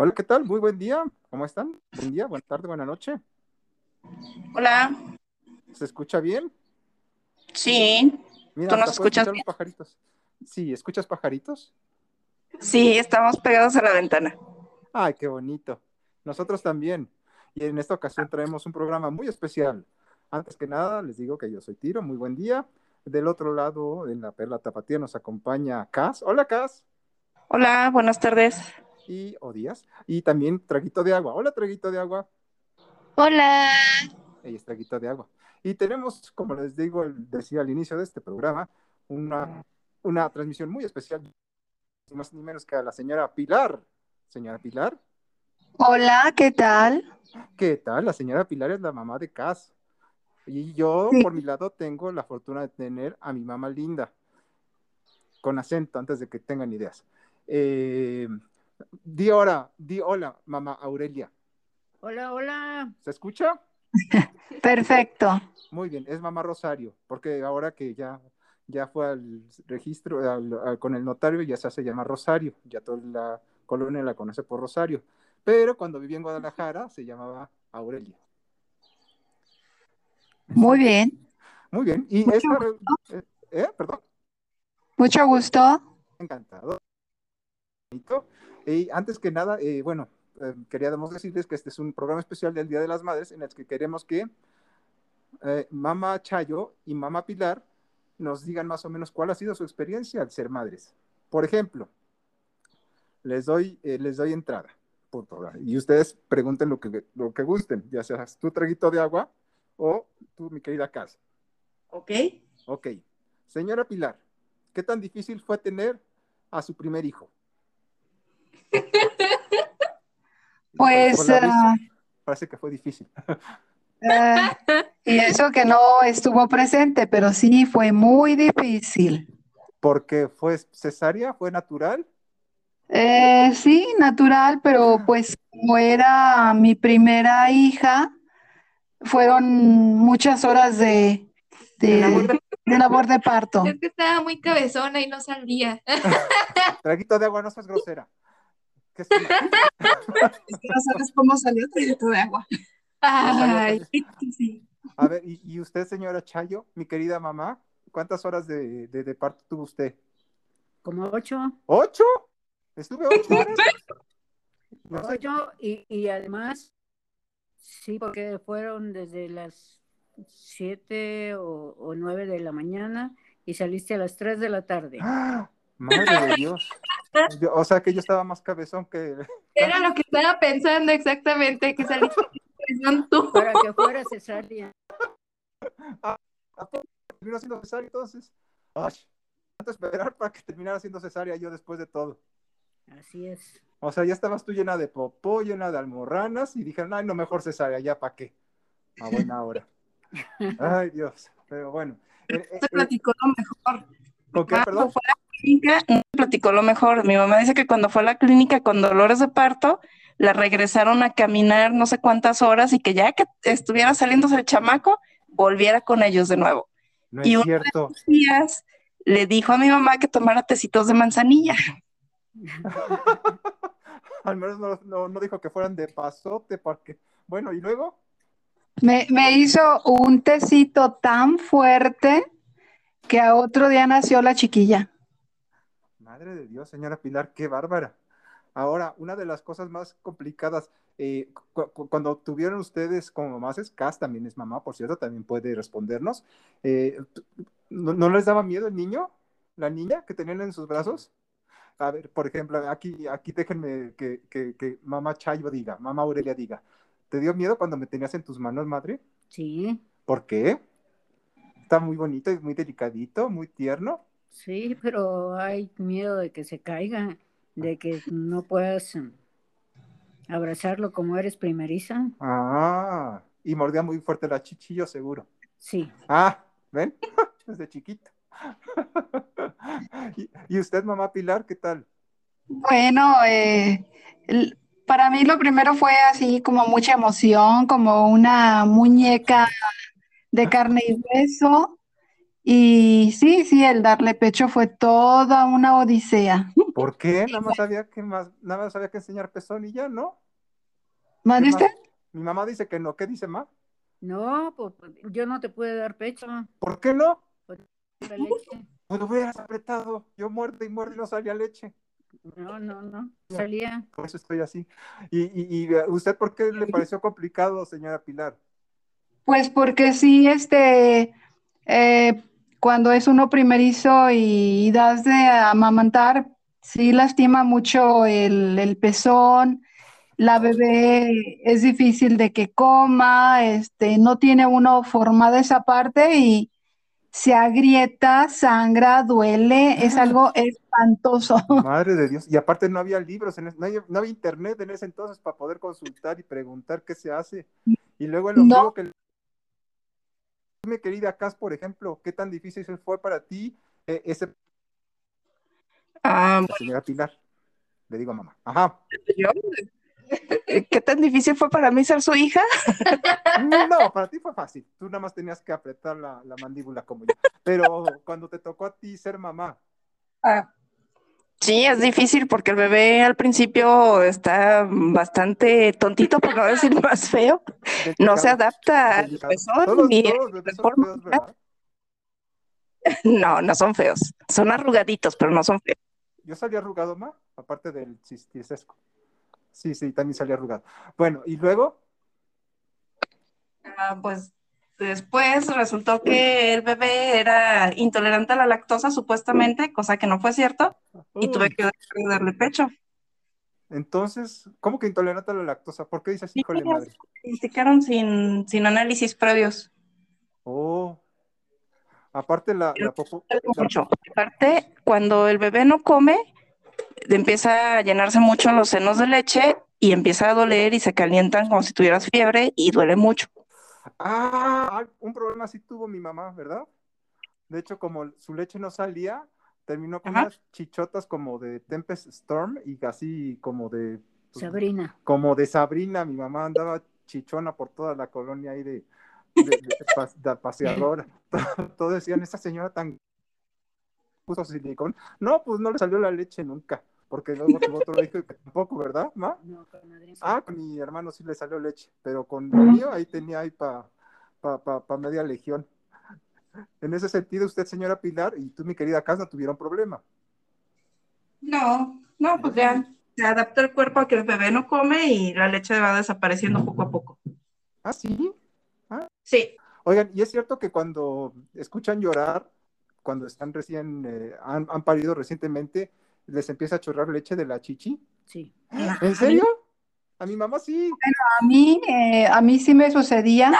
Hola, ¿qué tal? Muy buen día. ¿Cómo están? Buen día, buena tarde, buena noche. Hola. ¿Se escucha bien? Sí. Mira, ¿Tú nos escuchas bien? los pajaritos. Sí, ¿escuchas pajaritos? Sí, estamos pegados a la ventana. Ay, qué bonito. Nosotros también. Y en esta ocasión traemos un programa muy especial. Antes que nada, les digo que yo soy Tiro. Muy buen día. Del otro lado, en la Perla Tapatía, nos acompaña Cas. Hola, Cas. Hola, buenas tardes. Y Odías. Y también Traguito de Agua. Hola, Traguito de Agua. Hola. Ella es Traguito de Agua. Y tenemos, como les digo, decía al inicio de este programa, una, una transmisión muy especial, ni más ni menos que a la señora Pilar. Señora Pilar, Hola, ¿qué tal? ¿qué tal? La señora Pilar es la mamá de Cas. Y yo, Sí. por mi lado, tengo la fortuna de tener a mi mamá linda, con acento, antes de que tengan ideas. Eh, di ahora, di hola, mamá Aurelia. Hola, hola. ¿Se escucha? Perfecto. Muy bien, es mamá Rosario, porque ahora que ya, ya fue al registro al- al- con el notario, ya se hace llamar Rosario, ya toda la colonia la conoce por Rosario, pero cuando vivía en Guadalajara se llamaba Aurelia. Muy bien. Muy bien, y Mucho esta, eh, eh, perdón, Mucho gusto. encantado. Y antes que nada, eh, bueno, eh, queríamos decirles que este es un programa especial del Día de las Madres en el que queremos que eh, mamá Chayo y mamá Pilar nos digan más o menos cuál ha sido su experiencia al ser madres. Por ejemplo, les doy, eh, les doy entrada programa, y ustedes pregunten lo que, lo que gusten, ya seas tu traguito de agua o tú, mi querida Casa. ¿Ok? Ok. Señora Pilar, ¿qué tan difícil fue tener a su primer hijo? Pues, ah, parece que fue difícil. eh, y eso que no estuvo presente, pero sí fue muy difícil. Porque fue cesárea, fue natural. Eh, sí, natural, pero pues como era mi primera hija, fueron muchas horas de, De labor de, de labor de parto. Es que estaba muy cabezona y no salía. Traguito de agua, no seas grosera. ¿Qué es que no sabes cómo salió traguito de agua. Ay, sí. A ver, y, y usted, señora Chayo, mi querida mamá, ¿cuántas horas de, de- de parto tuvo usted? Como ocho. ¿Ocho? ¿Estuve ocho horas? No sé. Ocho y, y además, sí, porque fueron desde las siete o, o nueve de la mañana y saliste a las tres de la tarde. ¡Ah! Madre de Dios. Yo- o sea que yo estaba más cabezón que... Era lo que estaba pensando exactamente, que saliste presión tú. Para que fuera cesárea. terminó siendo cesárea entonces. Ay, tanto esperar para que terminara siendo cesárea yo después de todo. Así es. O sea, ya estabas tú llena de popó, llena de almorranas y dijeron, ay, no, mejor cesárea, ya para qué. A buena hora. Ay, Dios. Pero bueno. Eh, eh, Te eh, platicó lo mejor. ¿Con qué, Cuando perdón? Clínica, no me platicó lo mejor. Mi mamá dice que cuando fue a la clínica con dolores de parto, la regresaron a caminar no sé cuántas horas y que ya que estuviera saliéndose el chamaco, volviera con ellos de nuevo. No y es un- cierto. Días le dijo a mi mamá que tomara tecitos de manzanilla. Al menos no, no, no dijo que fueran de pasote, porque... Bueno, ¿y luego? Me, me hizo un tecito tan fuerte que a otro día nació la chiquilla. Madre de Dios, señora Pilar, qué bárbara. Ahora, una de las cosas más complicadas, eh, cu- cu- cuando tuvieron ustedes como mamás, es Cas también es mamá, por cierto, también puede respondernos. eh, t- ¿no, no les daba miedo el niño? ¿La niña que tenían en sus brazos? A ver, por ejemplo, aquí, aquí déjenme que, que, que mamá Chayo diga, mamá Aurelia diga, ¿te dio miedo cuando me tenías en tus manos, madre? Sí, ¿Por qué? Está muy bonito y muy delicadito, muy tierno. Sí, pero hay miedo de que se caiga, de que no puedas mm, abrazarlo como eres primeriza. Ah, y mordía muy fuerte la chichillo, seguro. Sí. Ah, ¿ven? Desde chiquito. ¿Y, y usted, mamá Pilar, qué tal? Bueno, eh, para mí lo primero fue así como mucha emoción, como una muñeca de carne y hueso. Y sí, sí, el darle pecho fue toda una odisea. ¿Por qué? Nada más había que más, nada más había que enseñar pezón y ya, ¿no? ¿Mande ¿Qué más? usted? Mi mamá dice que no. ¿Qué dice ma? No, pues yo no te pude dar pecho, ¿Por qué no? la leche. Pues lo hubieras apretado. Yo muerde y muerde y no salía leche. No, no, no, salía. Por eso estoy así. ¿Y, y, y usted por qué le pareció complicado, señora Pilar? Pues porque sí, este, eh, cuando es uno primerizo y, das de amamantar, sí lastima mucho el, el pezón, la bebé es difícil de que coma, este, no tiene uno formada esa parte y se agrieta, sangra, duele, es algo espantoso. Madre de Dios. Y aparte no había libros, en no, había, no había internet en ese entonces para poder consultar y preguntar qué se hace. Y luego el No. que... Mi querida Cas, por ejemplo, ¿qué tan difícil fue para ti eh, ese... Ah, señora Pilar. Le digo a mamá. Ajá. yo, ¿qué tan difícil fue para mí ser su hija? No, para ti fue fácil. Tú nada más tenías que apretar la, la mandíbula como yo. Pero cuando te tocó a ti ser mamá, Sí, es difícil porque el bebé al principio está bastante tontito, por no decir más feo. No se adapta al pezón ni. No, no son feos. Son arrugaditos, pero no son feos. Yo salí arrugado, ma, aparte del cistisesco. Sí, sí, también salí arrugado. Bueno, y luego, Ah, pues después resultó que el bebé era intolerante a la lactosa, supuestamente, cosa que no fue cierto, y tuve que darle pecho. entonces, ¿cómo que intolerante a la lactosa? ¿Por qué dices, híjole, madre? Diagnosticaron sin, sin análisis previos. Oh, aparte la, la popo- la- Mucho. Aparte, cuando el bebé no come, empieza a llenarse mucho los senos de leche y empieza a doler y se calientan como si tuvieras fiebre y duele mucho. Ah, un problema así tuvo mi mamá, ¿verdad? De hecho, como su leche no salía, terminó con Ajá. unas chichotas como de Tempest Storm y así como de pues, Sabrina. como de Sabrina, mi mamá andaba chichona por toda la colonia ahí de, de, de de paseadora. Todos decían, esa señora tan puso silicón. No, pues no le salió la leche nunca, porque luego tuvo otro hijo tampoco, ¿verdad, ma? No, con Adrián. Ah, con mi hermano sí le salió leche, pero con el mío ahí tenía ahí para pa, pa, pa media legión. En ese sentido, usted, señora Pilar, y tú, mi querida Cas, no tuvieron problema. No, no, pues ya se adapta el cuerpo a que el bebé no come y la leche va desapareciendo poco a poco. Ah, sí. Sí, Oigan, y es cierto que cuando escuchan llorar, cuando están recién, eh, han, han parido recientemente, les empieza a chorrar leche de la chichi. Sí. ¿En serio? A mi mamá sí. A mí, eh, a mí sí me sucedía,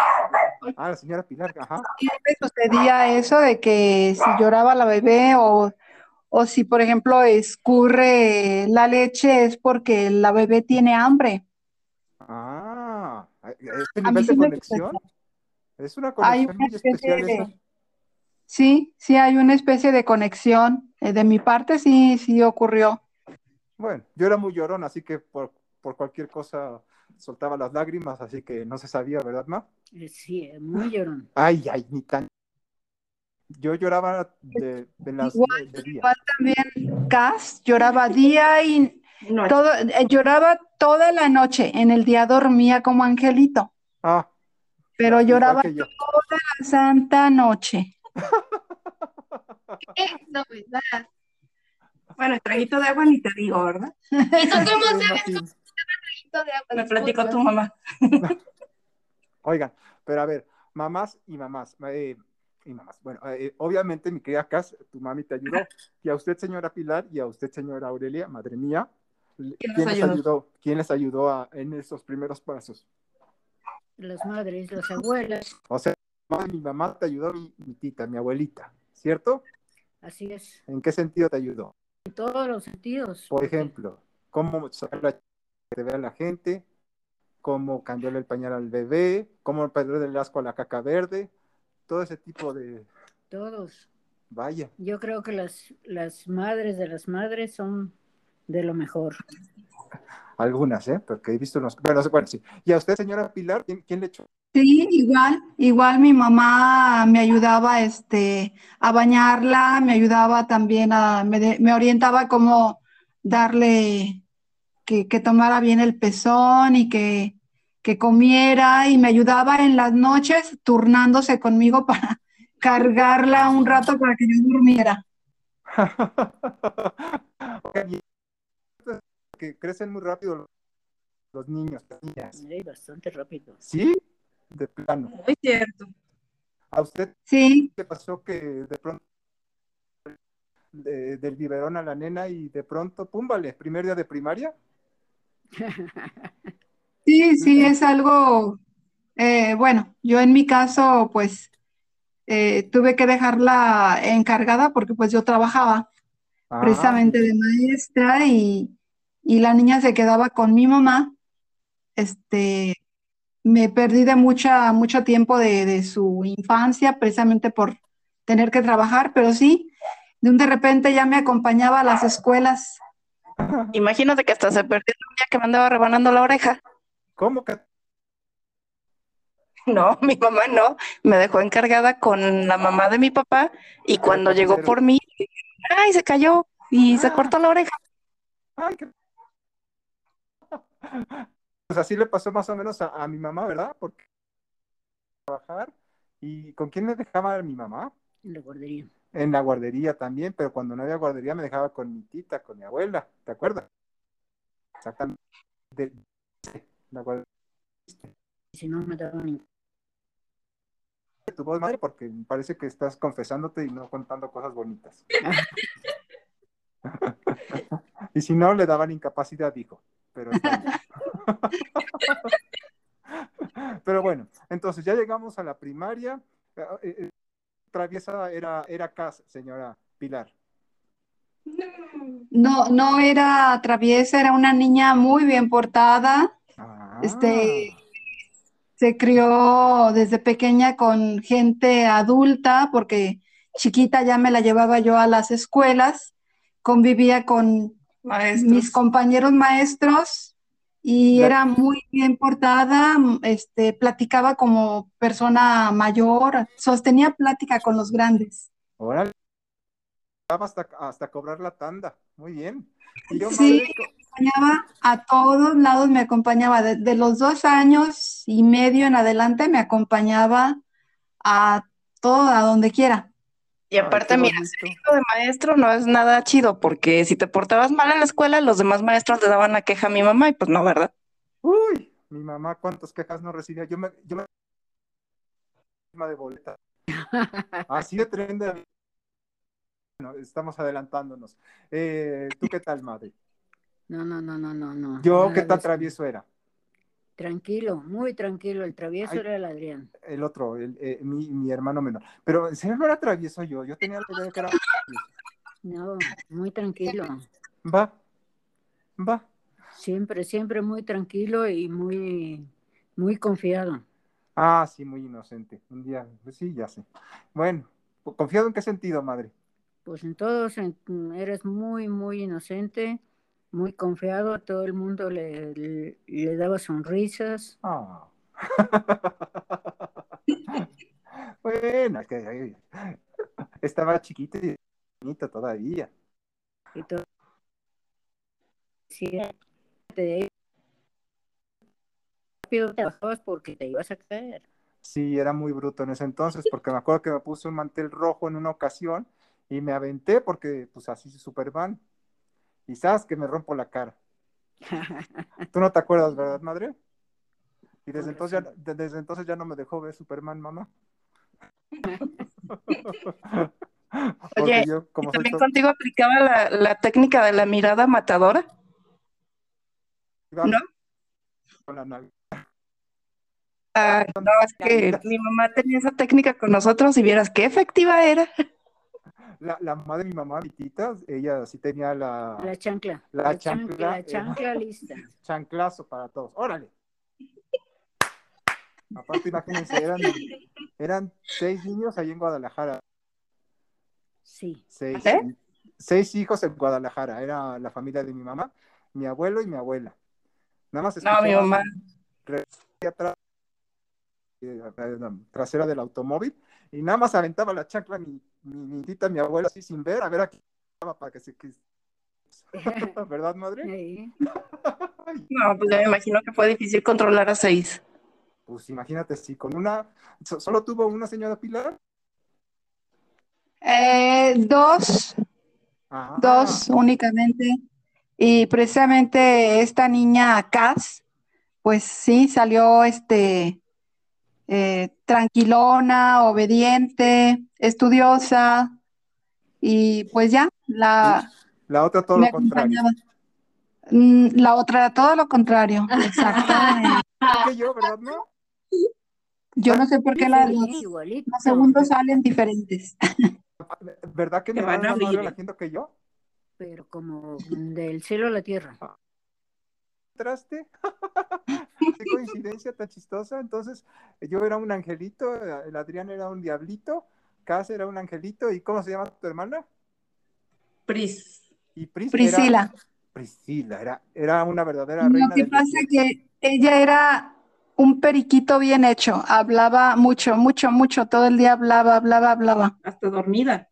Ah, la señora Pilar, ajá. sí me sucedía eso de que si lloraba la bebé o, o si, por ejemplo, escurre la leche es porque la bebé tiene hambre. Ah, este nivel sí de conexión. Es una Hay conexión una muy especial de-. Sí, sí hay una especie de conexión. Eh, de mi parte sí, sí ocurrió. Bueno, yo era muy llorón, así que por, por cualquier cosa soltaba las lágrimas, así que no se sabía, ¿verdad, Ma? Eh, Sí, muy llorón. Ay, ay, ni tan. Yo lloraba de, de las Igual, de día. Igual también Cas lloraba día y no, todo, eh, lloraba toda la noche. En el día dormía como angelito, Ah, pero lloraba yo. la santa noche. ¿Qué novedad? bueno, el traguito de agua ni te digo, ¿verdad? ¿Y tú cómo sabes imagino. un de agua? Me platicó tu mamá. Oigan, pero a ver, mamás y mamás. eh, y mamás. Bueno, eh, obviamente, mi querida Cas, tu mami te ayudó. Y a usted, señora Pilar, y a usted, señora Aurelia, madre mía, ¿Quién ¿quién nos les ayudó? ayudó? ¿Quién les ayudó a- en esos primeros pasos? Las madres, las abuelas, O sea, mi mamá te ayudó, mi, mi tita, mi abuelita, ¿cierto? Así es. ¿En qué sentido te ayudó? En todos los sentidos. Por ejemplo, cómo sacar la ch- que te vea la gente, cómo cambiarle el pañal al bebé, cómo perderle el asco a la caca verde, todo ese tipo de, Todos. vaya, Yo creo que las, las madres de las madres son de lo mejor. Algunas, ¿eh? Porque he visto unos. Bueno, bueno, sí. ¿Y a usted, señora Pilar, quién, quién le echó? Sí, igual, igual mi mamá me ayudaba este, a bañarla, me ayudaba también a, me, de- me orientaba cómo darle, que, que tomara bien el pezón y que, que comiera y me ayudaba en las noches turnándose conmigo para cargarla un rato para que yo durmiera. Que crecen muy rápido los, los niños, las niñas. Sí, bastante rápido. ¿Sí? De plano. Muy cierto. ¿A usted Sí, le pasó que de pronto de- del biberón a la nena y de pronto, pum, vale, primer día de primaria? sí, sí, es algo, eh, bueno, yo en mi caso, pues, eh, tuve que dejarla encargada porque pues yo trabajaba. Ah, precisamente de maestra y, y la niña se quedaba con mi mamá. Este, me perdí de mucha, mucho tiempo de, de su infancia precisamente por tener que trabajar, pero sí, de un de repente ya me acompañaba a las escuelas. Imagínate que hasta se perdió un día que me andaba rebanando la oreja. ¿Cómo que? No, mi mamá no. Me dejó encargada con la mamá de mi papá y cuando llegó por mí, ay, se cayó y se Ah. cortó la oreja. Ay, qué- Pues así le pasó más o menos a, a mi mamá, ¿verdad? Porque trabajar. ¿Y con quién me dejaba a mi mamá? En la guardería. En la guardería también, pero cuando no había guardería me dejaba con mi tita, con mi abuela, ¿te acuerdas? Exactamente. De- la guardería Y si no me daban tu voz, madre, porque parece que estás confesándote y no contando cosas bonitas. y si no, le daban incapacidad, dijo. Pero, pero bueno, entonces ya llegamos a la primaria. Eh, eh, traviesa era, era Cas, señora Pilar. No, no era traviesa, era una niña muy bien portada. Ah, Este, se crió desde pequeña con gente adulta, porque chiquita ya me la llevaba yo a las escuelas, convivía con Maestros. mis compañeros maestros y era muy bien portada, m- este, platicaba como persona mayor, sostenía plática con los grandes. órale. Hasta, hasta cobrar la tanda. Muy bien. Y yo, Sí. madre, co- acompañaba a todos lados, me acompañaba de, de los dos años y medio en adelante, me acompañaba a todo, a donde quiera. Y aparte, mira, ser hijo de maestro no es nada chido, porque si te portabas mal en la escuela, los demás maestros le daban la queja a mi mamá y pues no, ¿verdad? Uy, mi mamá, cuántas quejas no recibía. Yo me, yo me de boleta. Así de tren de bueno, estamos adelantándonos. Eh, ¿Tú qué tal, madre? No, no, no, no, no, no. Yo, nada ¿qué eso. travieso era? Tranquilo, muy tranquilo. El travieso Ay. era el Adrián. El otro, el, eh, mi, mi hermano menor. Pero serio no era travieso yo. Yo tenía la idea de que era. No, muy tranquilo. Va, va. Siempre, siempre muy tranquilo y muy, muy confiado. Ah, sí, muy inocente. Un día, pues sí, ya sé. Bueno, ¿confiado en qué sentido, madre? Pues en todos en- eres muy, muy inocente, muy confiado. Todo el mundo le, le, le daba sonrisas. Ah. bueno, que estaba chiquito y bonito todavía. Y todo. Sí, te rápido te bajabas porque te ibas a caer. Sí, era muy bruto en ese entonces, porque me acuerdo que me puse un mantel rojo en una ocasión y me aventé porque, pues así es Superman. Y sabes que me rompo la cara. Tú no te acuerdas, ¿verdad, madre? Y desde entonces, ya, razón. de- desde entonces ya no me dejó ver Superman, mamá. Oye, yo, ¿Y como soy también todo- contigo aplicaba la, la técnica de la mirada matadora? ¿no? con la nave. Ah, no, es que mi mamá tenía esa técnica con nosotros y vieras qué efectiva era. La, la mamá de mi mamá, mi tita, ella sí tenía la, La chancla. La chancla. chancla, La eh. chancla lista. chanclazo para todos. ¡Órale! Aparte, imagínense, eran, eran seis niños ahí en Guadalajara. Sí. Seis, ¿Eh? seis hijos en Guadalajara. Era la familia de mi mamá, mi abuelo y mi abuela. Nada más No, mi mamá. atrás, eh, trasera del automóvil y nada más aventaba la chancla mi, mi, mi tita, mi abuela, así sin ver, a ver aquí para que se ¿Verdad, madre? Sí. No, pues ya me imagino que fue difícil controlar a seis. Pues imagínate, si con una, so- solo tuvo una señora Pilar. Eh, dos, Ah, dos únicamente. Y precisamente esta niña Cass, pues sí, salió este eh, tranquilona, obediente, estudiosa, y pues ya, la, La otra todo me lo contrario. Mm, La otra, todo lo contrario, exacto. Que yo, ¿verdad, no? Yo no sé por qué la- los, los segundos salen diferentes. ¿Verdad que mi Te van a abrir. relajando que yo? Pero como del cielo a la tierra. ¿Entraste? Qué coincidencia tan chistosa. Entonces, yo era un angelito, el Adrián era un diablito, Cas era un angelito, ¿y cómo se llama tu hermana? Pris. Y Pris Priscila. Era, Priscila, era, era una verdadera Lo reina que del pasa desierto. que ella era un periquito bien hecho, hablaba mucho, mucho, mucho, todo el día hablaba, hablaba, hablaba. Hasta dormida.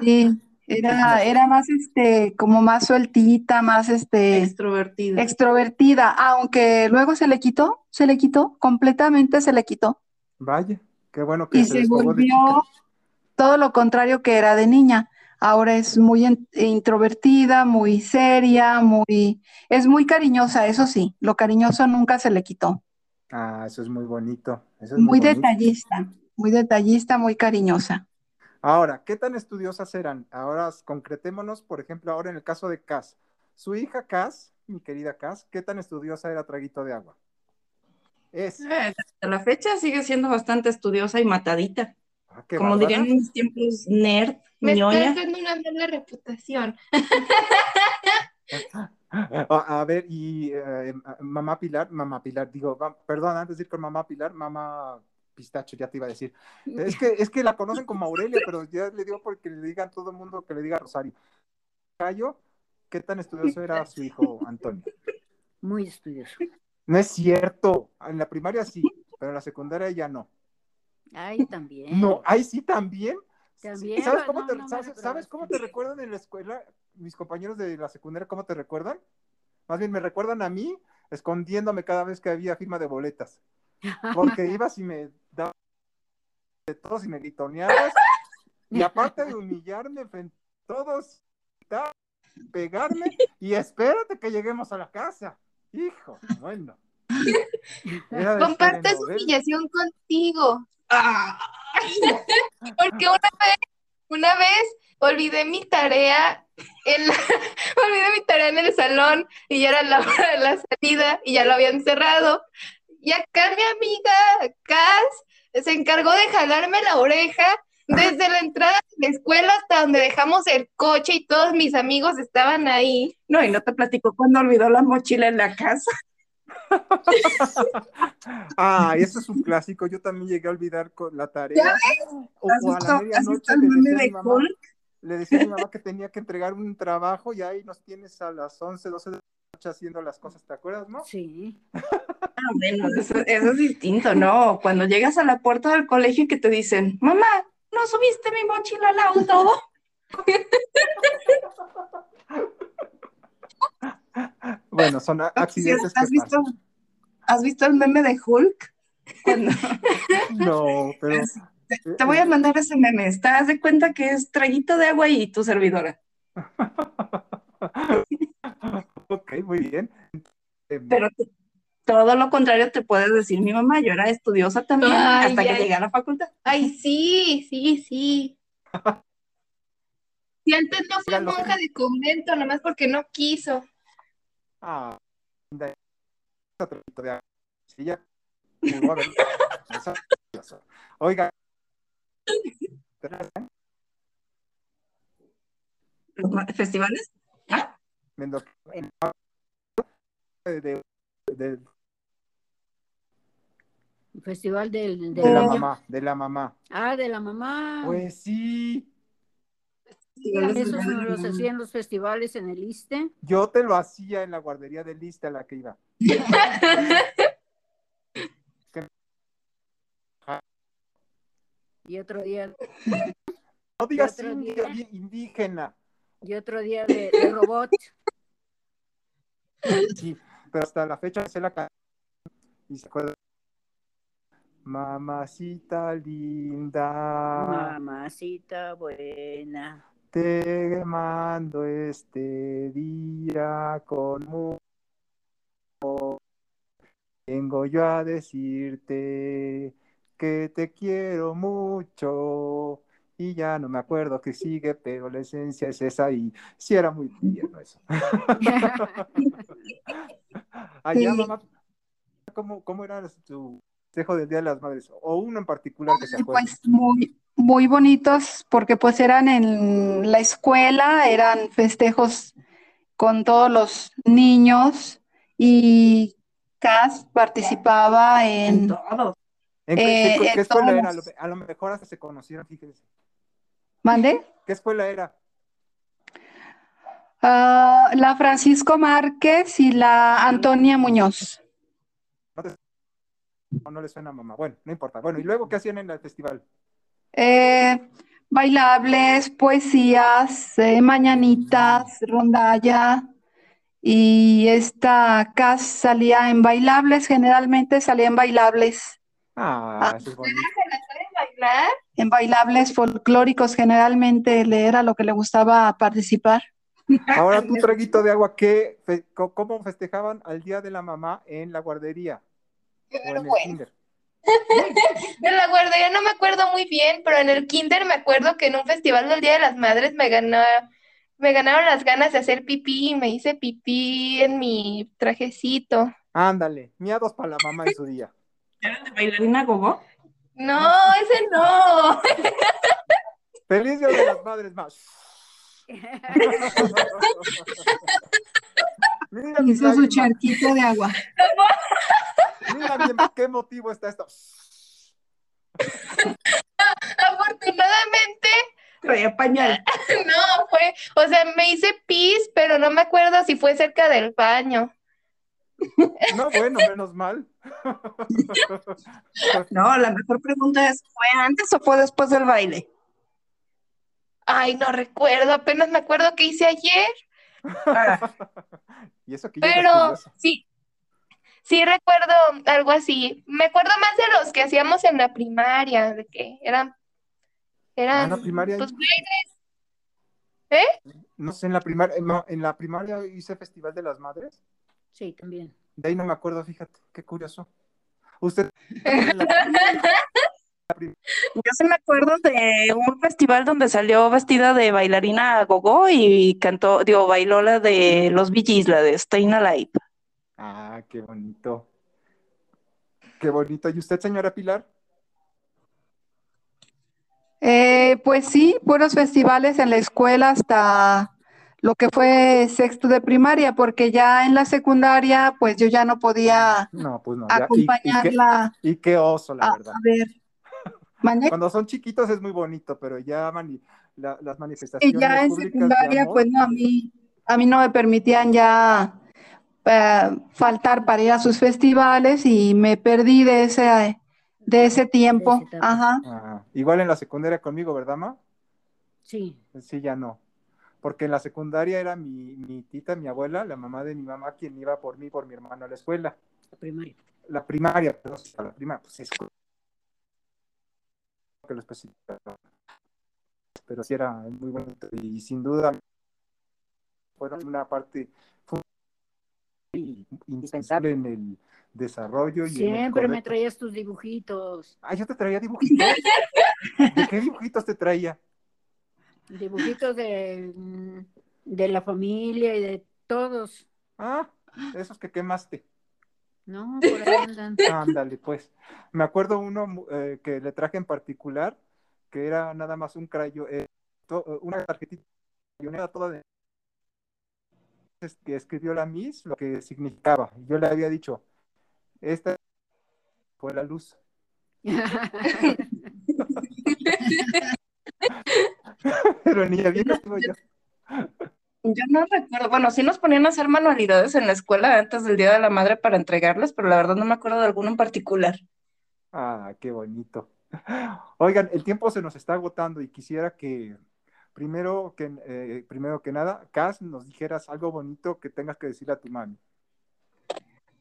Sí, era, era más este, como más sueltita, más este, Extrovertida. extrovertida, aunque luego se le quitó, se le quitó, completamente se le quitó. Vaya, qué bueno que Y se se desfogó de volvió todo lo contrario que era de niña. Ahora es muy in- introvertida, muy seria, muy, es muy cariñosa, eso sí, lo cariñoso nunca se le quitó. Ah, eso es muy bonito. Eso es muy Muy bonito. detallista, muy detallista, muy cariñosa. Ahora, ¿qué tan estudiosas eran? Ahora concretémonos, por ejemplo, ahora en el caso de Cass. Su hija Cass, mi querida Cass, ¿qué tan estudiosa era Traguito de Agua? Es. Eh, hasta la fecha sigue siendo bastante estudiosa y matadita. Ah, qué Como dirían en mis tiempos, nerd, Me ñoña. estás dando una mala reputación. A, a ver, y eh, mamá Pilar, mamá Pilar, digo, perdón, antes de ir con mamá Pilar, mamá Pistacho, ya te iba a decir. Es que, es que la conocen como Aurelia, pero ya le digo porque le digan todo el mundo que le diga Rosario. Cayo, ¿qué tan estudioso era su hijo Antonio? Muy estudioso. No es cierto, en la primaria sí, pero en la secundaria ya no. Ay, también. No, ahí sí también. También, ¿Sabes no, cómo, te, no sabes cómo te recuerdan en la escuela? Mis compañeros de la secundaria, ¿cómo te recuerdan? Más bien me recuerdan a mí escondiéndome cada vez que había firma de boletas. Porque ibas y me dabas de todos y me gritoneabas. Y aparte de humillarme frente a todos, pegarme y espérate que lleguemos a la casa. Hijo, bueno. Esa telenovela. humillación contigo. Ah, Porque una vez, una vez olvidé mi tarea en la- olvidé mi tarea en el salón y ya era la hora de la salida y ya lo habían cerrado. Y acá mi amiga Cass se encargó de jalarme la oreja desde la entrada de la escuela hasta donde dejamos el coche y todos mis amigos estaban ahí. no, y no te platicó cuando olvidó la mochila en la casa. Ah, eso es un clásico. Yo también llegué a olvidar con la tarea. O, ¿Has o a la medianoche le decía, a mi de mamá, le decía a mi mamá que tenía que entregar un trabajo y ahí nos tienes a las 11, 12 de la haciendo las cosas, ¿te acuerdas, no? Sí. Ah, bueno, eso, eso es distinto, ¿no? Cuando llegas a la puerta del colegio y que te dicen, mamá, ¿no subiste mi mochila al auto? Bueno, son accidentes ¿Has que visto, pasan. ¿Has visto el meme de Hulk? Cuando- No, pero te voy a mandar ese meme. Estás de cuenta que es traguito de agua y tu servidora. Muy bien. Eh, Pero todo lo contrario te puedes decir mi mamá. Yo era estudiosa también Ay, hasta que ay. llegué a la facultad. Ay, sí, sí, sí. Y antes no lo- monja de convento, nomás porque no quiso. Ah, de. Sí, ya Oiga. ¿Los ma- festivales? Ah, Mendoza- de, de- de- Festival del, del de la niño. mamá, de la mamá. Ah, de la mamá. Pues sí. del de no la los hacían los festivales en el ISTE. Yo te lo hacía en la guardería de lista a la que iba. Y otro día, No digas otro indio, día. indígena. y otro día de, de robot. Sí, pero hasta la fecha sé la canción y se acuerda. Mamacita linda, Mamacita buena. te mando este día con mucho. Vengo yo a decirte que te quiero mucho. Y ya no me acuerdo qué sigue, pero la esencia es esa y sí era muy tierno eso. Allá, Sí. mamá, ¿cómo, cómo era tu festejo del Día de las Madres? O uno en particular que se acuerde. Pues muy, muy bonitos porque pues eran en la escuela, eran festejos con todos los niños y Cas participaba En en, todo. ¿En qué, eh, qué en escuela todos era? A lo, los- a lo mejor hasta se conocieron, fíjense. ¿mande? ¿Qué escuela era? Ah, la Francisco Márquez y la Antonia Muñoz. No, no le suena a mamá. Bueno, no importa. Bueno, ¿y luego qué hacían en el festival? Eh, bailables, poesías, eh, mañanitas, rondalla. Y esta Cas salía en bailables, generalmente salía en bailables. Ah, Ah. eso es bonito. bailar? En bailables folclóricos, generalmente le era lo que le gustaba participar. Ahora tu traguito de agua, ¿qué, fe- ¿cómo festejaban al Día de la Mamá en la guardería Qué o en el kinder? De la guardería no me acuerdo muy bien, pero en el kinder me acuerdo que en un festival del Día de las Madres me ganó, me ganaron las ganas de hacer pipí y me hice pipí en mi trajecito. Ándale, miados para la mamá en su día. ¿Eran de bailarina gogo? No, ese no. ¡Feliz Día de las Madres más! Mira, Hizo su charquito de agua. Mira bien, qué motivo está esto. Afortunadamente, Traía pañal. no fue, o sea, me hice pis, pero no me acuerdo si fue cerca del baño. No, bueno, menos mal. No, la mejor pregunta es, ¿fue antes o fue después del baile? Ay, no recuerdo, apenas me acuerdo que hice ayer, Ah, Y eso que pero sí, sí recuerdo algo así. Me acuerdo más de los que hacíamos en la primaria, de que eran, Ah, eran, en la primaria. pues, No sé, en la primaria, no, en la primaria hice Festival de las Madres. Sí, también. De ahí no me acuerdo, fíjate, qué curioso. Usted en la- la prim- Yo sí me acuerdo de un festival donde salió vestida de bailarina gogo y cantó, digo, bailó la de los Gees, la de Stayin' Alive. Ah, qué bonito. Qué bonito. ¿Y usted, señora Pilar? Eh, pues sí, puros festivales en la escuela hasta lo que fue sexto de primaria, porque ya en la secundaria, pues yo ya no podía No, pues no. ya. Y- y, qué, acompañarla y qué oso, la a, verdad. a ver. Cuando son chiquitos es muy bonito, pero ya mani- la- las Y manifestaciones ya en secundaria, amor, pues no, a mí, a mí no me permitían ya eh, faltar para ir a sus festivales y me perdí de ese, de ese tiempo. Ajá. ah, igual en la secundaria conmigo, ¿verdad, ma? Sí. Sí, ya no. Porque en la secundaria era mi, mi tita, mi abuela, la mamá de mi mamá, quien iba por mí y por mi hermano a la escuela. La primaria. La primaria, perdón, la primaria, pues es que lo especifica. Pero sí era muy bonito y sin duda fueron una parte indispensable en el desarrollo y Siempre me traías tus dibujitos. Ah, yo te traía dibujitos. ¿De qué dibujitos te traía? Dibujitos de, de la familia y de todos. Ah, esos que quemaste. No, por ahí andan. Ándale, pues. Me acuerdo uno eh, que le traje en particular, que era nada más un crayo, eh, eh, una tarjetita toda de que escribió la Miss lo que significaba. Yo le había dicho, esta fue la luz. Pero bien estuvo yo. Yo no recuerdo, bueno, sí nos ponían a hacer manualidades en la escuela antes del Día de la Madre para entregarles, pero la verdad no me acuerdo de alguno en particular. Ah, qué bonito. Oigan, el tiempo se nos está agotando y quisiera que primero que, eh, primero que nada, Cas, nos dijeras algo bonito que tengas que decirle a tu mami.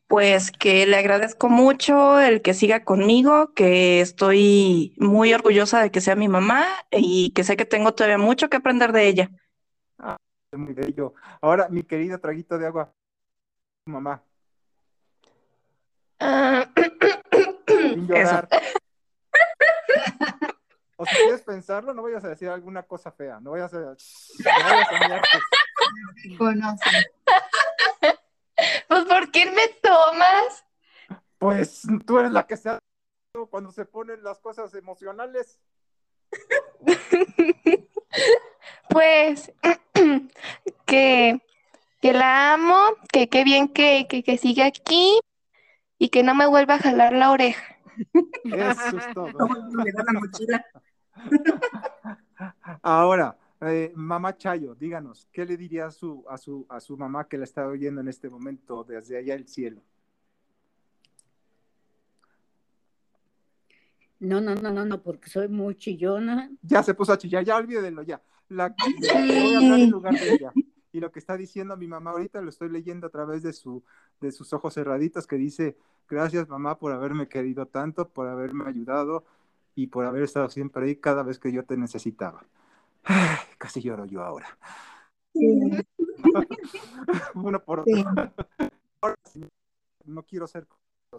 Pues que le agradezco mucho el que siga conmigo, que estoy muy orgullosa de que sea mi mamá y que sé que tengo todavía mucho que aprender de ella. Es muy bello. Ahora, mi querido traguito de agua, mamá. Sin llorar. O si quieres pensarlo, no vayas a decir alguna cosa fea, no vayas a, no vayas a pues ¿por qué me tomas? Pues tú eres la que se ha cuando se ponen las cosas emocionales. Pues que, que la amo, que qué bien que, que, que siga aquí y que no me vuelva a jalar la oreja. Eso es todo. Le da la mochila. Ahora, eh, mamá Chayo, díganos, ¿qué le diría a su, a su, a su mamá que la está oyendo en este momento desde allá el cielo? No, no, no, no, no, porque soy muy chillona. Ya se puso a chillar, ya olvídelo ya. La, voy a hablar en lugar de ella. Y lo que está diciendo mi mamá ahorita lo estoy leyendo a través de, su, de sus ojos cerraditos que dice, gracias mamá por haberme querido tanto, por haberme ayudado y por haber estado siempre ahí cada vez que yo te necesitaba. Ay, casi lloro yo ahora. Uno por otro. Sí. Sí, no quiero ser,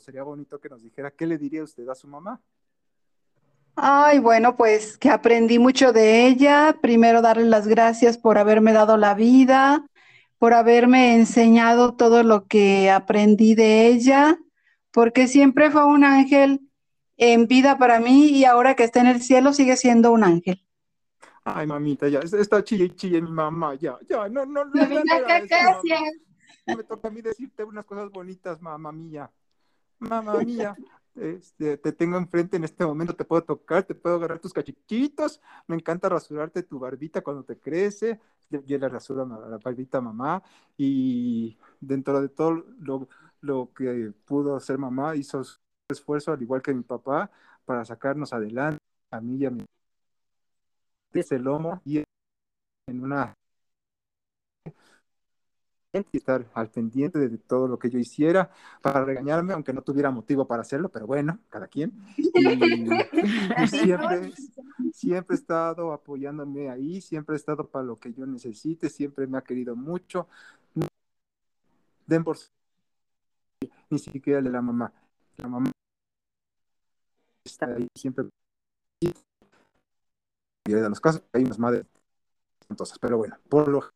sería bonito que nos dijera qué le diría usted a su mamá. Ay, bueno, pues que aprendí mucho de ella. Primero darle las gracias por haberme dado la vida, por haberme enseñado todo lo que aprendí de ella, porque siempre fue un ángel en vida para mí y ahora que está en el cielo sigue siendo un ángel. Ay, mamita, ya, está chille chille mi mamá, ya, ya, no, no, no, Mamita, no, no, no, gracias. me toca a mí decirte unas cosas bonitas, mamá mía. Mamá mía, este, te tengo enfrente en este momento, te puedo tocar, te puedo agarrar tus cachichitos, me encanta rasurarte tu barbita cuando te crece, yo, le rasuro a la barbita a mamá y dentro de todo lo, lo que pudo hacer mamá, hizo su esfuerzo, al igual que mi papá, para sacarnos adelante, a mí y a mi ese lomo y en una y estar al pendiente de todo lo que yo hiciera para regañarme, aunque no tuviera motivo para hacerlo, pero bueno, cada quien. Y, y siempre, siempre he estado apoyándome ahí, siempre he estado para lo que yo necesite, siempre me ha querido mucho. Den por ni siquiera de la mamá. La mamá está ahí siempre. Y de los casos hay unas madres entonces, pero bueno, por lo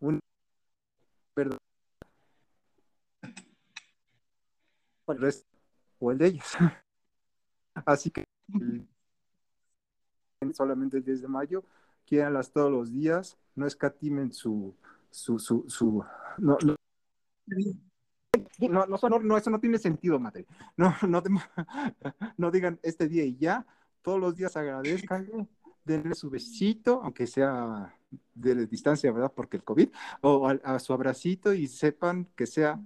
un perdón el resto o el de ellos. Así que solamente el 10 de mayo, quieranlas todos los días, no escatimen su, su, su, su no, no, no, no, no, eso no tiene sentido, madre. No, no, no digan este día y ya, todos los días agradezcanle, denle su besito, aunque sea de distancia, ¿verdad? Porque el COVID, o a, a, su abracito y sepan que sea,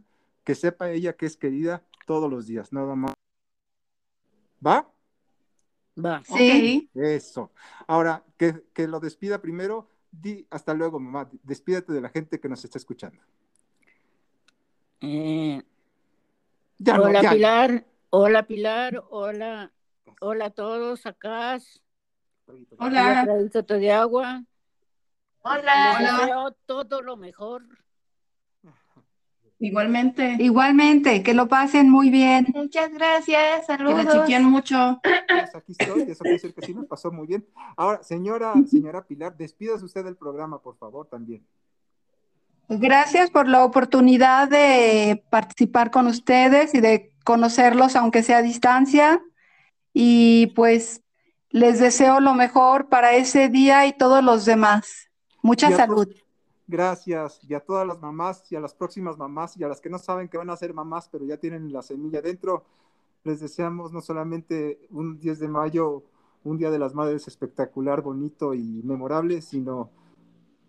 que sepa ella que es querida todos los días, nada más. ¿Va? Va. Sí. Eso. Ahora, que, que lo despida primero, di hasta luego, mamá. Despídete de la gente que nos está escuchando. Eh, Ya no, hola ya. Pilar, hola Pilar, hola, hola a todos acá. Hola. Un traguito de agua. Les Hola. deseo todo lo mejor. Igualmente. Igualmente, que lo pasen muy bien. Muchas gracias. Que la Saludos. mucho. Pues aquí estoy, eso quiere decir que sí nos pasó muy bien. Ahora, señora, señora Pilar, despídase usted del programa, por favor, también. Gracias por la oportunidad de participar con ustedes y de conocerlos, aunque sea a distancia. Y pues les deseo lo mejor para ese día y todos los demás. Mucha salud. Gracias. Y a todas las mamás y a las próximas mamás y a las que no saben que van a ser mamás, pero ya tienen la semilla dentro, les deseamos no solamente un 10 de mayo un Día de las Madres espectacular, bonito y memorable, sino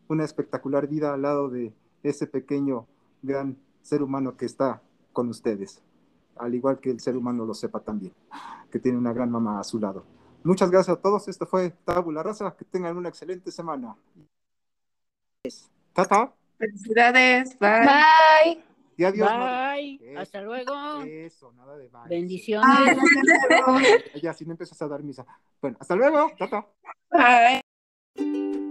una espectacular vida al lado de ese pequeño, gran ser humano que está con ustedes, al igual que el ser humano lo sepa también, que tiene una gran mamá a su lado. Muchas gracias a todos, esto fue Tabula Raza, que tengan una excelente semana. Tata. Felicidades, bye. Bye. Y adiós. Bye. Eso. Hasta luego. Eso, nada de bye. Bendiciones. Ay. Ya, si no empiezas a dar misa. Bueno, hasta luego, Tata. Bye.